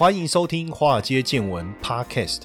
欢迎收听《华尔街见闻》Podcast。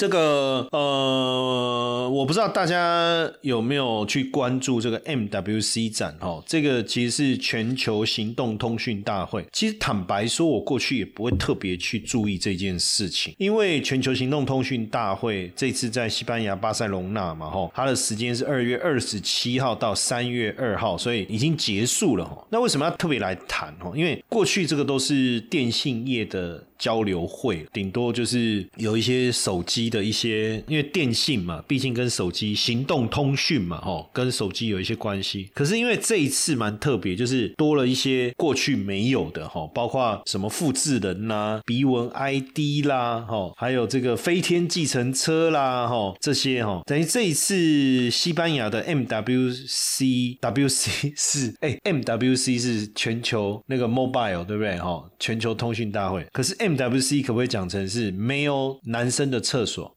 这个呃，我不知道大家有没有去关注这个 MWC 展哈？这个其实是全球行动通讯大会。其实坦白说，我过去也不会特别去注意这件事情，因为全球行动通讯大会这次在西班牙巴塞隆纳嘛哈，它的时间是二月二十七号到三月二号，所以已经结束了哈。那为什么要特别来谈哈？因为过去这个都是电信业的。交流会顶多就是有一些手机的一些，因为电信嘛，毕竟跟手机行动通讯嘛，吼，跟手机有一些关系。可是因为这一次蛮特别，就是多了一些过去没有的，吼，包括什么复制人啦、鼻纹 ID 啦，吼，还有这个飞天计程车啦，吼，这些哈，等于这一次西班牙的 MWC WC 是哎 MWC 是全球那个 mobile 对不对？哈，全球通讯大会，可是 M MWC 可不可以讲成是没有男生的厕所？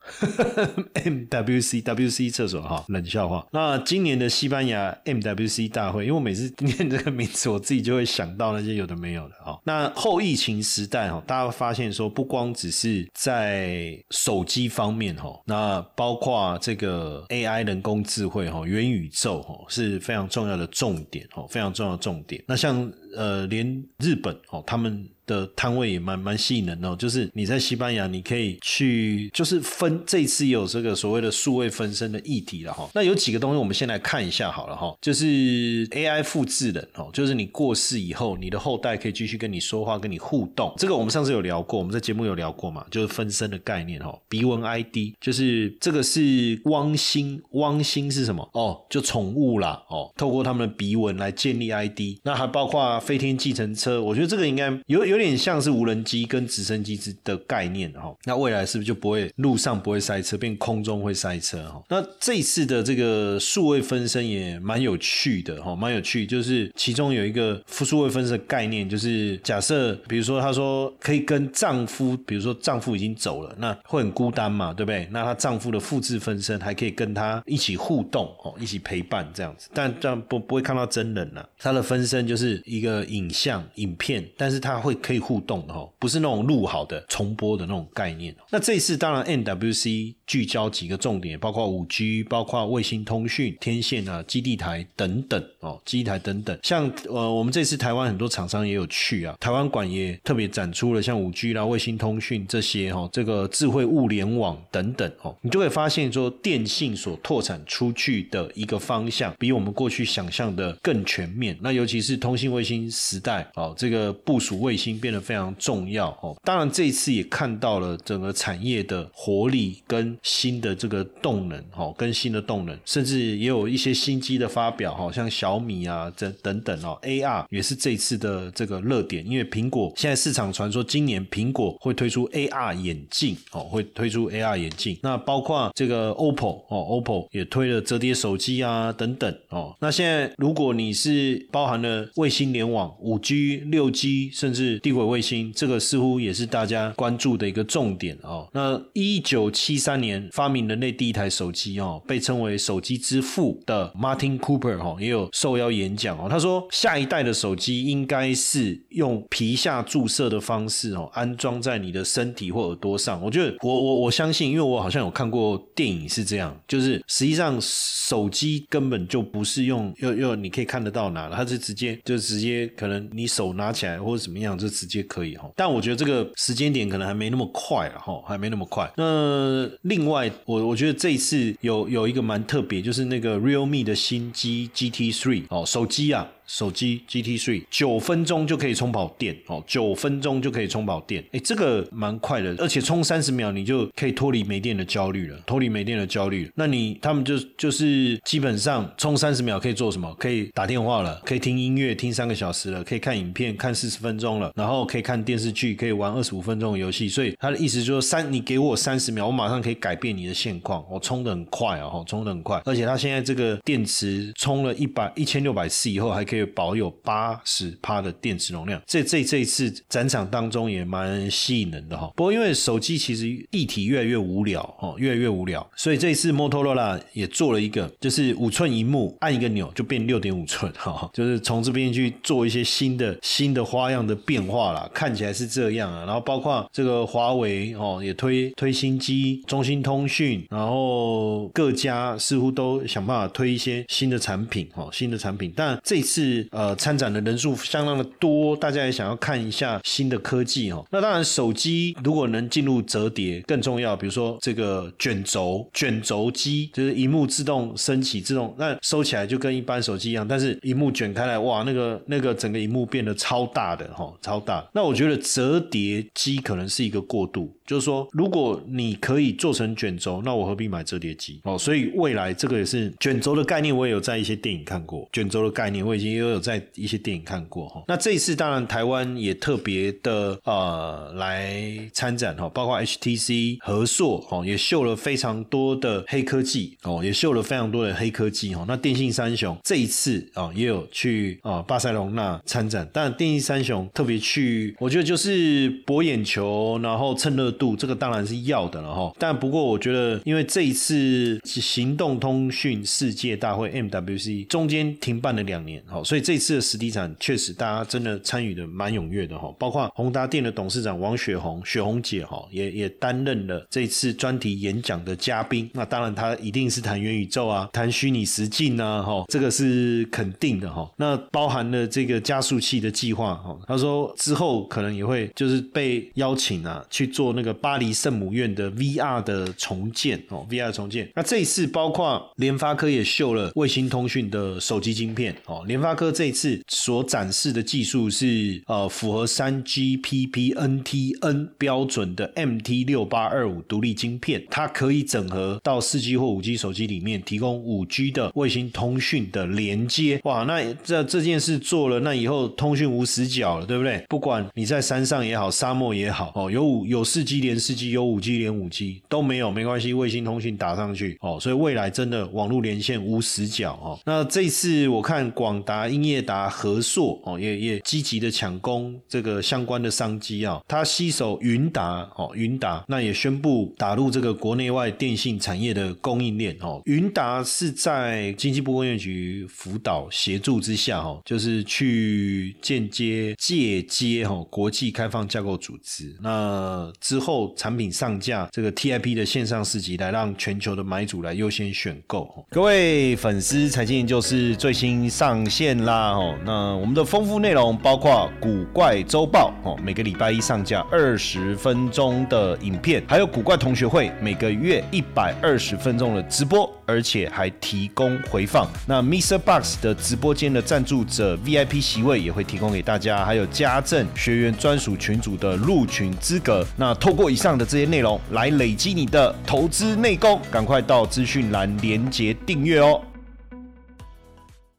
MWC WC 厕所哈，冷笑话。那今年的西班牙 MWC 大会，因为我每次念这个名字，我自己就会想到那些有的没有的哈。那后疫情时代哈，大家发现说，不光只是在手机方面哈，那包括这个 AI 人工智慧哈，元宇宙哈，是非常重要的重点哈，非常重要的重点。那像呃，连日本哦，他们。的摊位也蛮蛮吸引人哦，就是你在西班牙，你可以去，就是分这次有这个所谓的数位分身的议题了哈。那有几个东西，我们先来看一下好了哈，就是 AI 复制人哦，就是你过世以后，你的后代可以继续跟你说话，跟你互动。这个我们上次有聊过，我们在节目有聊过嘛，就是分身的概念哈。鼻纹 ID 就是这个是汪星，汪星是什么？哦，就宠物啦哦，透过他们的鼻纹来建立 ID。那还包括飞天计程车，我觉得这个应该有。有点像是无人机跟直升机之的概念哈，那未来是不是就不会路上不会塞车，变空中会塞车哈？那这一次的这个数位分身也蛮有趣的哈，蛮有趣，就是其中有一个数位分身的概念，就是假设比如说她说可以跟丈夫，比如说丈夫已经走了，那会很孤单嘛，对不对？那她丈夫的复制分身还可以跟她一起互动哦，一起陪伴这样子，但这样不不会看到真人了，她的分身就是一个影像影片，但是它会。可以互动的哦，不是那种录好的重播的那种概念。那这一次当然 NWC 聚焦几个重点，包括五 G，包括卫星通讯、天线啊、基地台等等哦，基地台等等。像呃，我们这次台湾很多厂商也有去啊，台湾馆也特别展出了像五 G 啦、卫星通讯这些哈，这个智慧物联网等等哦，你就会发现说，电信所拓展出去的一个方向，比我们过去想象的更全面。那尤其是通信卫星时代哦，这个部署卫星。变得非常重要哦。当然，这次也看到了整个产业的活力跟新的这个动能哦，跟新的动能，甚至也有一些新机的发表哈，像小米啊这等等哦，AR 也是这次的这个热点。因为苹果现在市场传说今年苹果会推出 AR 眼镜哦，会推出 AR 眼镜。那包括这个 OPPO 哦，OPPO 也推了折叠手机啊等等哦。那现在如果你是包含了卫星联网、五 G、六 G，甚至低轨卫星，这个似乎也是大家关注的一个重点哦。那一九七三年发明人类第一台手机哦，被称为手机之父的 Martin Cooper 哈，也有受邀演讲哦。他说，下一代的手机应该是用皮下注射的方式哦，安装在你的身体或耳朵上。我觉得，我我我相信，因为我好像有看过电影是这样，就是实际上手机根本就不是用又又你可以看得到哪了，它是直接就直接可能你手拿起来或者怎么样就。直接可以哈，但我觉得这个时间点可能还没那么快了哈，还没那么快。那另另外，我我觉得这一次有有一个蛮特别，就是那个 Realme 的新机 GT Three 哦，手机啊。手机 GT Three 九分钟就可以充饱电哦，九分钟就可以充饱电，哎，这个蛮快的，而且充三十秒你就可以脱离没电的焦虑了，脱离没电的焦虑。那你他们就就是基本上充三十秒可以做什么？可以打电话了，可以听音乐听三个小时了，可以看影片看四十分钟了，然后可以看电视剧，可以玩二十五分钟的游戏。所以他的意思就是三，你给我三十秒，我马上可以改变你的现况，我充的很快哦，充的很快，而且他现在这个电池充了一百一千六百次以后，还可以可以保有八十帕的电池容量。这这这一次展场当中也蛮吸引人的哈。不过因为手机其实一体越来越无聊哦，越来越无聊，所以这一次摩托罗拉也做了一个，就是五寸荧幕，按一个钮就变六点五寸哈，就是从这边去做一些新的新的花样的变化啦，看起来是这样啊。然后包括这个华为哦，也推推新机，中兴通讯，然后各家似乎都想办法推一些新的产品哦，新的产品。但这次是呃参展的人数相当的多，大家也想要看一下新的科技哦。那当然手机如果能进入折叠更重要，比如说这个卷轴卷轴机，就是荧幕自动升起自动，那收起来就跟一般手机一样，但是荧幕卷开来，哇，那个那个整个荧幕变得超大的哈，超大。那我觉得折叠机可能是一个过渡。就是说，如果你可以做成卷轴，那我何必买折叠机哦？所以未来这个也是卷轴的概念，我也有在一些电影看过。卷轴的概念我已经也有在一些电影看过哈。那这一次当然台湾也特别的呃来参展哈，包括 HTC、和硕哦，也秀了非常多的黑科技哦，也秀了非常多的黑科技哈。那电信三雄这一次啊也有去啊巴塞隆纳参展，但电信三雄特别去，我觉得就是博眼球，然后蹭热。度这个当然是要的了哈，但不过我觉得，因为这一次行动通讯世界大会 MWC 中间停办了两年哈，所以这次的实体展确实大家真的参与的蛮踊跃的哈，包括宏达电的董事长王雪红雪红姐哈，也也担任了这次专题演讲的嘉宾。那当然她一定是谈元宇宙啊，谈虚拟实境啊哈，这个是肯定的哈。那包含了这个加速器的计划哈，他说之后可能也会就是被邀请啊去做那个。巴黎圣母院的 VR 的重建哦，VR 重建。那这一次包括联发科也秀了卫星通讯的手机晶片哦。联发哥这次所展示的技术是呃符合三 GPP NTN 标准的 MT 六八二五独立晶片，它可以整合到四 G 或五 G 手机里面，提供五 G 的卫星通讯的连接。哇，那这这件事做了，那以后通讯无死角了，对不对？不管你在山上也好，沙漠也好，哦，有五有四 G。连四 G 有五 G 连五 G 都没有没关系，卫星通讯打上去哦，所以未来真的网络连线无死角哦。那这次我看广达、英业达、和硕哦，也也积极的抢攻这个相关的商机啊。他携手云达哦，云达那也宣布打入这个国内外电信产业的供应链哦。云达是在经济部工业局辅导协助之下哦，就是去间接借接哈国际开放架构组织那之后。产品上架，这个 TIP 的线上市集来让全球的买主来优先选购。各位粉丝，财经研究室最新上线啦！哦，那我们的丰富内容包括古怪周报哦，每个礼拜一上架二十分钟的影片，还有古怪同学会每个月一百二十分钟的直播，而且还提供回放。那 Mr. Box 的直播间的赞助者 VIP 席位也会提供给大家，还有家政学员专属群组的入群资格。那透过以上的这些内容来累积你的投资内功，赶快到资讯栏连接订阅哦。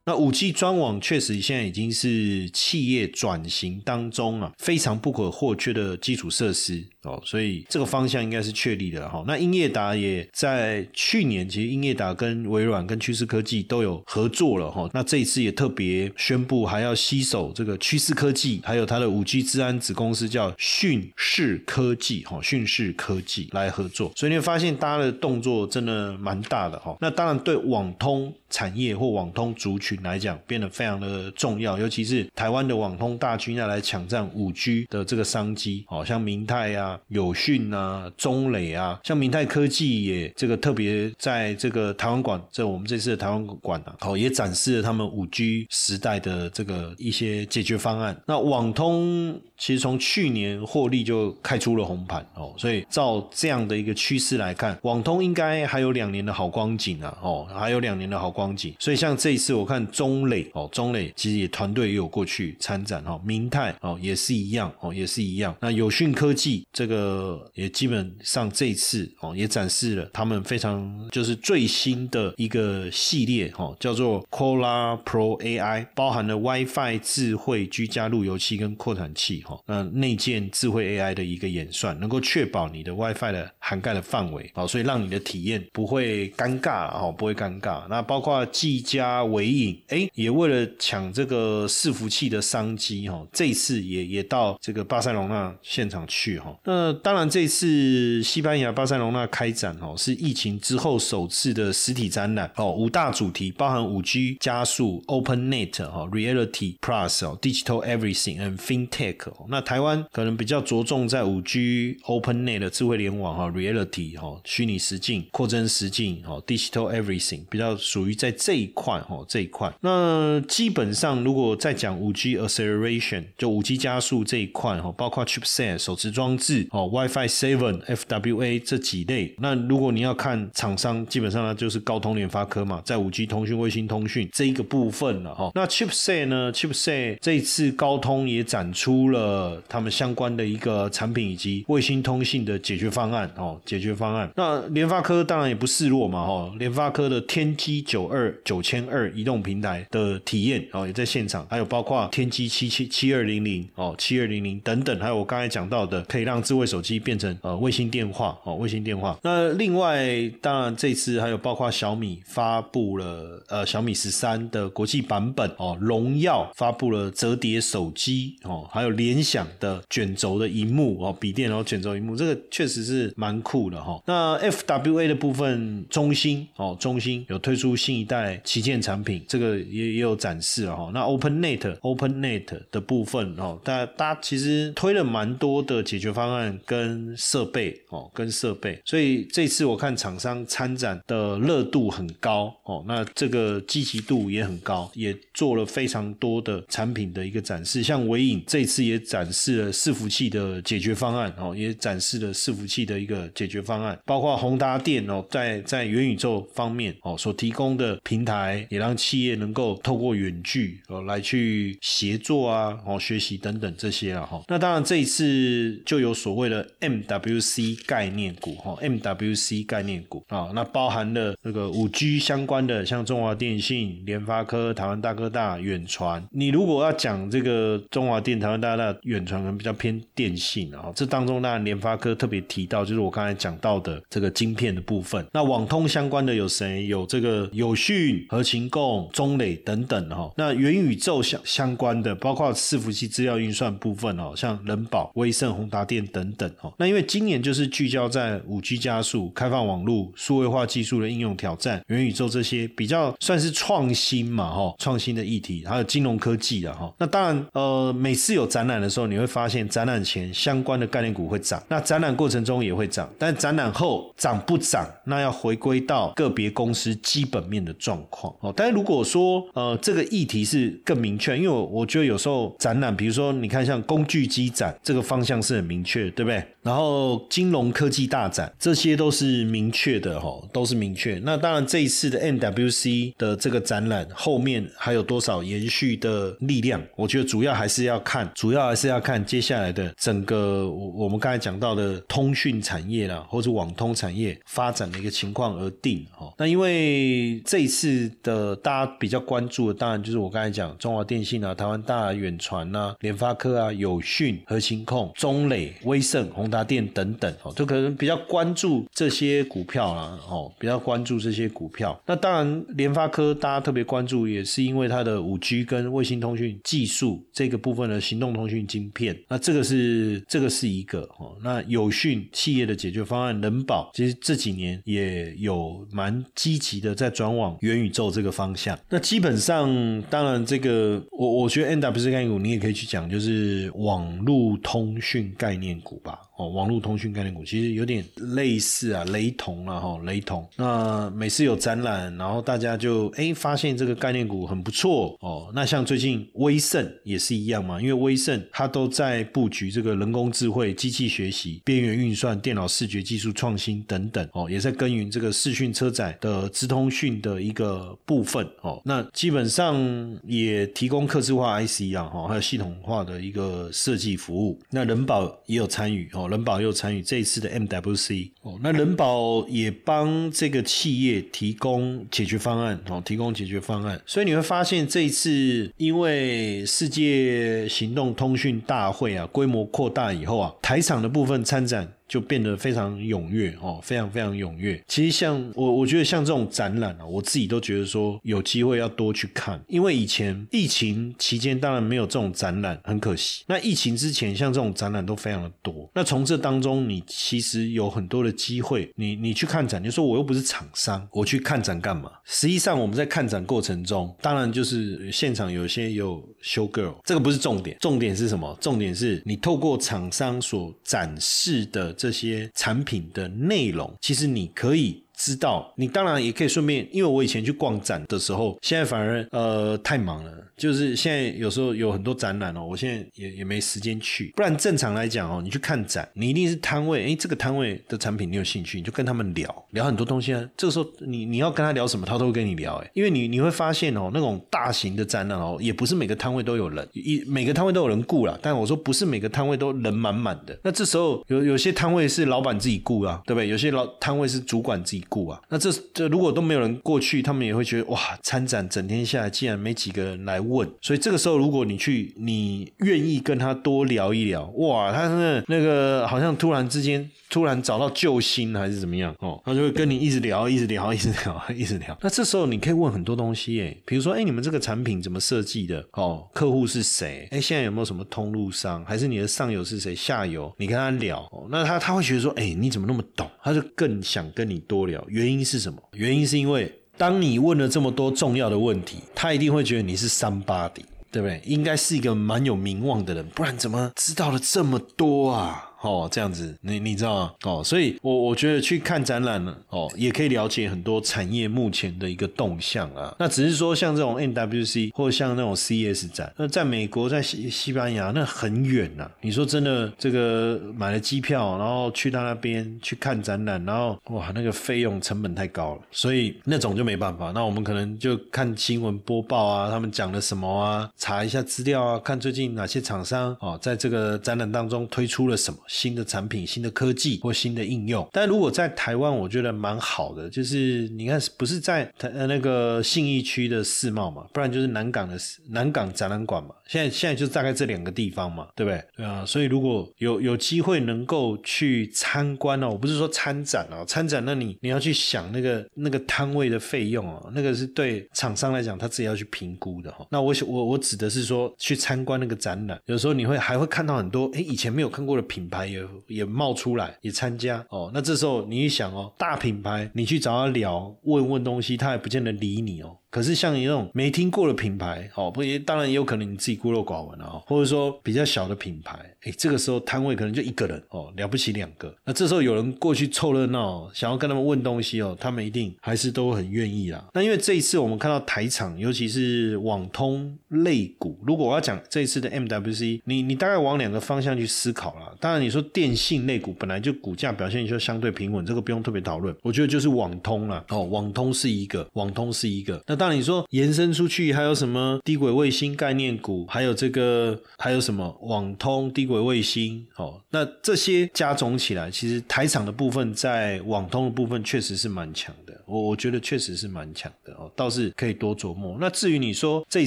那五 G 专网确实现在已经是企业转型当中啊非常不可或缺的基础设施。哦，所以这个方向应该是确立的哈。那英业达也在去年，其实英业达跟微软、跟趋势科技都有合作了哈。那这一次也特别宣布，还要携手这个趋势科技，还有它的五 G 治安子公司叫讯视科技哈，讯视科技来合作。所以你会发现，大家的动作真的蛮大的哈。那当然，对网通产业或网通族群来讲，变得非常的重要，尤其是台湾的网通大军要来抢占五 G 的这个商机，好像明泰啊。友讯啊，中磊啊，像明泰科技也这个特别在这个台湾馆，这我们这次的台湾馆啊，好也展示了他们五 G 时代的这个一些解决方案。那网通其实从去年获利就开出了红盘哦，所以照这样的一个趋势来看，网通应该还有两年的好光景啊，哦，还有两年的好光景。所以像这一次我看中磊哦，中磊其实也团队也有过去参展哈，明泰哦也是一样哦，也是一样。那有讯科技这个也基本上这一次哦也展示了他们非常就是最新的一个系列哈，叫做 c o l a Pro AI，包含了 WiFi 智慧居家路由器跟扩展器哈，那内建智慧 AI 的一个演算，能够确保你的 WiFi 的涵盖的范围哦，所以让你的体验不会尴尬哦，不会尴尬。那包括技嘉、伟影，哎，也为了抢这个伺服器的商机哈，这次也也到这个巴塞隆纳现场去哈。那当然，这次西班牙巴塞隆纳开展哦，是疫情之后首次的实体展览哦，五大主题包含五 G 加速、OpenNet 哈、Reality Plus 哦、Digital Everything and FinTech。那台湾可能比较着重在五 G、OpenNet 的智慧联网哈、Reality 哈、虚拟实境、扩增实境哈、Digital Everything 比较属于在这一块哈这一块。那基本上如果再讲五 G Acceleration，就五 G 加速这一块哈，包括 Chipset 手持装置哦、WiFi Seven、FWA 这几类。那如果你要看厂商，基本上呢就是高通、联发科嘛，在五 G 通讯、卫星通讯这一个部分了哈。那 Chipset 呢？Chipset 这次高通也展出了他们相关的一个产品以及卫星通信的解决方案哦，解决方案。那联发科当然也不示弱嘛哈，联发科的天玑九二九千二移动平台的体验哦也在现场，还有包括天玑七七七二零零哦七二零零等等，还有我刚才讲到的可以让智慧手机变成呃卫星电话哦卫星电话。那另外当然这次还有包括小米发布了呃小米十三的国际版本哦，荣耀发布了折叠手机哦，还有联想的卷轴的荧幕哦，笔电然后卷轴荧幕，这个确实是蛮酷的哈。那 FWA 的部分，中兴哦，中兴有推出新一代旗舰产品，这个也也有展示了哈。那 OpenNet OpenNet 的部分哦，大家大家其实推了蛮多的解决方案跟设备哦，跟设备，所以这次我看厂商参展的热度很高哦，那这个积极度也很高，也做了非常多的产品的一个展示。像伟影这次也展示了伺服器的解决方案哦，也展示了伺服器的一个解决方案，包括宏达电哦，在在元宇宙方面哦所提供的的平台，也让企业能够透过远距哦来去协作啊哦学习等等这些啊哈。那当然这一次就有所谓的 MWC 概念股哈，MWC 概念股啊，那包含了那个五 G 相关的，像中华电信、联发科、台湾大哥大、远传。你如果要讲这个中华电、台湾大哥大、远传，可能比较偏电信啊。这当中当然联发科特别提到，就是我刚才讲到的这个晶片的部分。那网通相关的有谁？有这个有友讯、和勤共、中磊等等哈。那元宇宙相相关的，包括伺服器资料运算部分哦，像人保、威盛、宏达电等等哦。那因为今年就是聚焦在五 G 加速、开放网络、数位化技术的应用挑战、元宇宙这些比较算是创新嘛哈，创新的议题，还有金融科技的哈。那当然呃，每次有展览的时候，你会发现展览前相关的概念股会涨，那展览过程中也会涨，但展览后涨不涨，那要回归到个别公司基本面的状况哦。但是如果说呃这个议题是更明确，因为我我觉得有时候展览，比如说你看像工具机展这个方向是很明确，对不对？然后金融科技大展这些都是明确的哈，都是明确。那当然这一次的 NWC 的这个展览后面还有多少延续的力量？我觉得主要还是要看，主要还是要看接下来的整个我我们刚才讲到的通讯产业啦，或者网通产业发展的一个情况而定哈。那因为这一次的大家比较关注的，当然就是我刚才讲中华电信啊、台湾大远传啊、联发科啊、友讯、核心控、中磊、威盛、宏达电等等哦，就可能比较关注这些股票啦哦，比较关注这些股票。那当然，联发科大家特别关注，也是因为它的五 G 跟卫星通讯技术这个部分的行动通讯晶片。那这个是这个是一个哦。那友讯企业的解决方案，人保其实这几年也有蛮积极的在转往往元宇宙这个方向。那基本上，当然这个我我觉得 N W 概念股，你也可以去讲，就是网络通讯概念股吧。哦，网络通讯概念股其实有点类似啊，雷同啊，哈，雷同。那每次有展览，然后大家就哎发现这个概念股很不错哦。那像最近威盛也是一样嘛，因为威盛它都在布局这个人工智慧、机器学习、边缘运算、电脑视觉技术创新等等哦，也在耕耘这个视讯车载的资通讯的一个部分哦。那基本上也提供客制化 IC 啊，哈，还有系统化的一个设计服务。那人保也有参与哦。人保又参与这一次的 MWC 哦，那人保也帮这个企业提供解决方案哦，提供解决方案。所以你会发现这一次，因为世界行动通讯大会啊规模扩大以后啊，台场的部分参展。就变得非常踊跃哦，非常非常踊跃。其实像我，我觉得像这种展览啊，我自己都觉得说有机会要多去看，因为以前疫情期间当然没有这种展览，很可惜。那疫情之前，像这种展览都非常的多。那从从这当中，你其实有很多的机会，你你去看展，你说我又不是厂商，我去看展干嘛？实际上我们在看展过程中，当然就是现场有些有 show girl，这个不是重点，重点是什么？重点是你透过厂商所展示的。这些产品的内容，其实你可以。知道你当然也可以顺便，因为我以前去逛展的时候，现在反而呃太忙了，就是现在有时候有很多展览哦，我现在也也没时间去。不然正常来讲哦，你去看展，你一定是摊位，哎，这个摊位的产品你有兴趣，你就跟他们聊聊很多东西啊。这个时候你你要跟他聊什么，他都会跟你聊，哎，因为你你会发现哦，那种大型的展览哦，也不是每个摊位都有人，一每个摊位都有人雇了，但我说不是每个摊位都人满满的。那这时候有有些摊位是老板自己雇啊，对不对？有些老摊位是主管自己。顾啊，那这这如果都没有人过去，他们也会觉得哇，参展整天下来，竟然没几个人来问。所以这个时候，如果你去，你愿意跟他多聊一聊，哇，他那那个好像突然之间突然找到救星还是怎么样哦，他就会跟你一直聊，一直聊，一直聊，一直聊。那这时候你可以问很多东西诶，比如说哎，你们这个产品怎么设计的？哦，客户是谁？哎，现在有没有什么通路商？还是你的上游是谁？下游？你跟他聊，那他他会觉得说，哎，你怎么那么懂？他就更想跟你多聊。原因是什么？原因是因为当你问了这么多重要的问题，他一定会觉得你是 somebody，对不对？应该是一个蛮有名望的人，不然怎么知道了这么多啊？哦，这样子，你你知道吗？哦，所以我我觉得去看展览呢，哦，也可以了解很多产业目前的一个动向啊。那只是说，像这种 NWC 或像那种 CS 展，那在美国，在西西班牙，那很远呐。你说真的，这个买了机票，然后去到那边去看展览，然后哇，那个费用成本太高了，所以那种就没办法。那我们可能就看新闻播报啊，他们讲了什么啊，查一下资料啊，看最近哪些厂商哦，在这个展览当中推出了什么。新的产品、新的科技或新的应用，但如果在台湾，我觉得蛮好的，就是你看，不是在台那个信义区的世贸嘛，不然就是南港的南港展览馆嘛。现在现在就大概这两个地方嘛，对不对？对啊，所以如果有有机会能够去参观哦，我不是说参展哦，参展那你你要去想那个那个摊位的费用哦，那个是对厂商来讲他自己要去评估的哈。那我我我指的是说去参观那个展览，有时候你会还会看到很多哎以前没有看过的品牌。也也冒出来，也参加哦。那这时候你一想哦，大品牌，你去找他聊，问问东西，他也不见得理你哦。可是像你那种没听过的品牌，哦，不也当然也有可能你自己孤陋寡闻啊，或者说比较小的品牌，哎，这个时候摊位可能就一个人哦，了不起两个，那这时候有人过去凑热闹，想要跟他们问东西哦，他们一定还是都很愿意啦。那因为这一次我们看到台场，尤其是网通类股，如果我要讲这一次的 MWC，你你大概往两个方向去思考啦。当然你说电信类股本来就股价表现就相对平稳，这个不用特别讨论。我觉得就是网通了哦，网通是一个，网通是一个，那当。那你说延伸出去还有什么低轨卫星概念股？还有这个还有什么网通低轨卫星？哦，那这些加总起来，其实台场的部分在网通的部分确实是蛮强的。我我觉得确实是蛮强的哦，倒是可以多琢磨。那至于你说这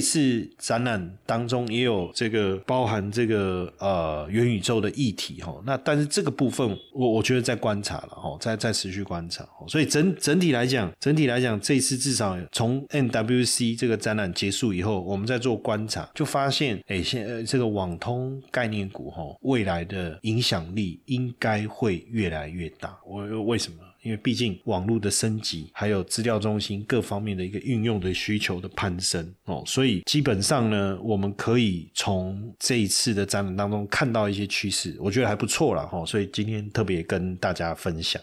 次展览当中也有这个包含这个呃元宇宙的议题哈，那但是这个部分我我觉得在观察了哦，在在持续观察。所以整整体来讲，整体来讲，这次至少从 W C 这个展览结束以后，我们在做观察，就发现哎，现呃这个网通概念股哈，未来的影响力应该会越来越大。我为什么？因为毕竟网络的升级，还有资料中心各方面的一个运用的需求的攀升哦，所以基本上呢，我们可以从这一次的展览当中看到一些趋势，我觉得还不错了哈，所以今天特别跟大家分享。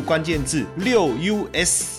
关键字六 US。